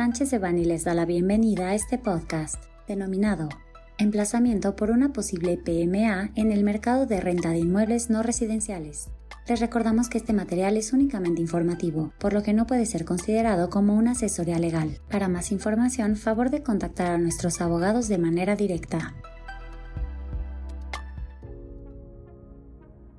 Sánchez de Bani les da la bienvenida a este podcast, denominado Emplazamiento por una posible PMA en el mercado de renta de inmuebles no residenciales. Les recordamos que este material es únicamente informativo, por lo que no puede ser considerado como una asesoría legal. Para más información, favor de contactar a nuestros abogados de manera directa.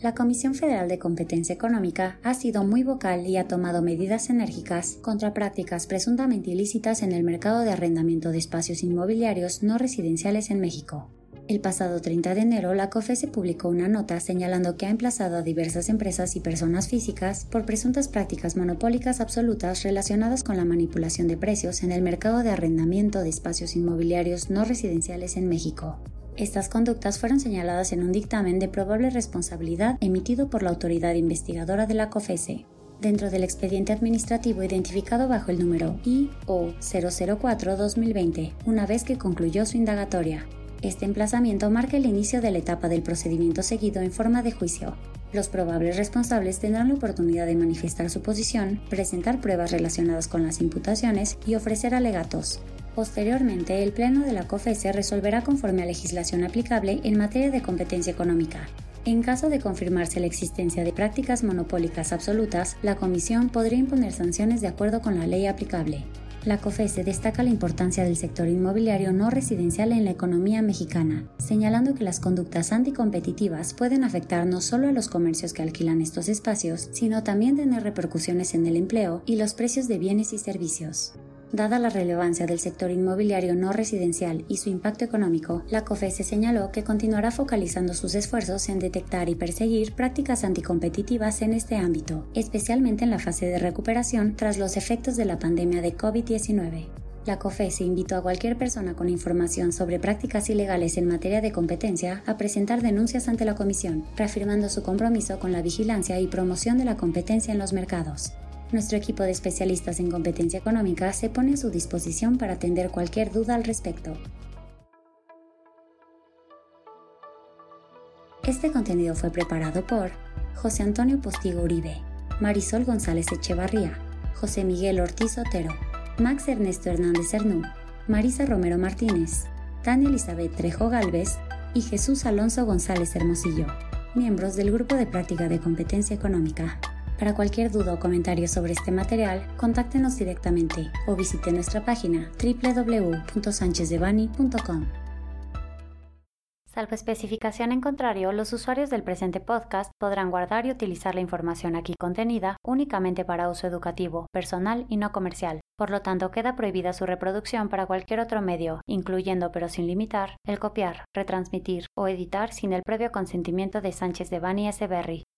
La Comisión Federal de Competencia Económica ha sido muy vocal y ha tomado medidas enérgicas contra prácticas presuntamente ilícitas en el mercado de arrendamiento de espacios inmobiliarios no residenciales en México. El pasado 30 de enero, la COFESE publicó una nota señalando que ha emplazado a diversas empresas y personas físicas por presuntas prácticas monopólicas absolutas relacionadas con la manipulación de precios en el mercado de arrendamiento de espacios inmobiliarios no residenciales en México. Estas conductas fueron señaladas en un dictamen de probable responsabilidad emitido por la autoridad investigadora de la COFESE, dentro del expediente administrativo identificado bajo el número IO004-2020, una vez que concluyó su indagatoria. Este emplazamiento marca el inicio de la etapa del procedimiento seguido en forma de juicio. Los probables responsables tendrán la oportunidad de manifestar su posición, presentar pruebas relacionadas con las imputaciones y ofrecer alegatos. Posteriormente, el Pleno de la COFESE resolverá conforme a legislación aplicable en materia de competencia económica. En caso de confirmarse la existencia de prácticas monopólicas absolutas, la Comisión podría imponer sanciones de acuerdo con la ley aplicable. La COFESE destaca la importancia del sector inmobiliario no residencial en la economía mexicana, señalando que las conductas anticompetitivas pueden afectar no solo a los comercios que alquilan estos espacios, sino también tener repercusiones en el empleo y los precios de bienes y servicios. Dada la relevancia del sector inmobiliario no residencial y su impacto económico, la COFESE señaló que continuará focalizando sus esfuerzos en detectar y perseguir prácticas anticompetitivas en este ámbito, especialmente en la fase de recuperación tras los efectos de la pandemia de COVID-19. La COFESE invitó a cualquier persona con información sobre prácticas ilegales en materia de competencia a presentar denuncias ante la Comisión, reafirmando su compromiso con la vigilancia y promoción de la competencia en los mercados. Nuestro equipo de especialistas en competencia económica se pone a su disposición para atender cualquier duda al respecto. Este contenido fue preparado por José Antonio Postigo Uribe, Marisol González Echevarría, José Miguel Ortiz Otero, Max Ernesto Hernández Hernú, Marisa Romero Martínez, Tania Elizabeth Trejo Galvez y Jesús Alonso González Hermosillo, miembros del Grupo de Práctica de Competencia Económica. Para cualquier duda o comentario sobre este material, contáctenos directamente o visite nuestra página www.sanchezdevani.com. Salvo especificación en contrario, los usuarios del presente podcast podrán guardar y utilizar la información aquí contenida únicamente para uso educativo, personal y no comercial. Por lo tanto, queda prohibida su reproducción para cualquier otro medio, incluyendo pero sin limitar, el copiar, retransmitir o editar sin el previo consentimiento de Sánchez de Bani S. Berry.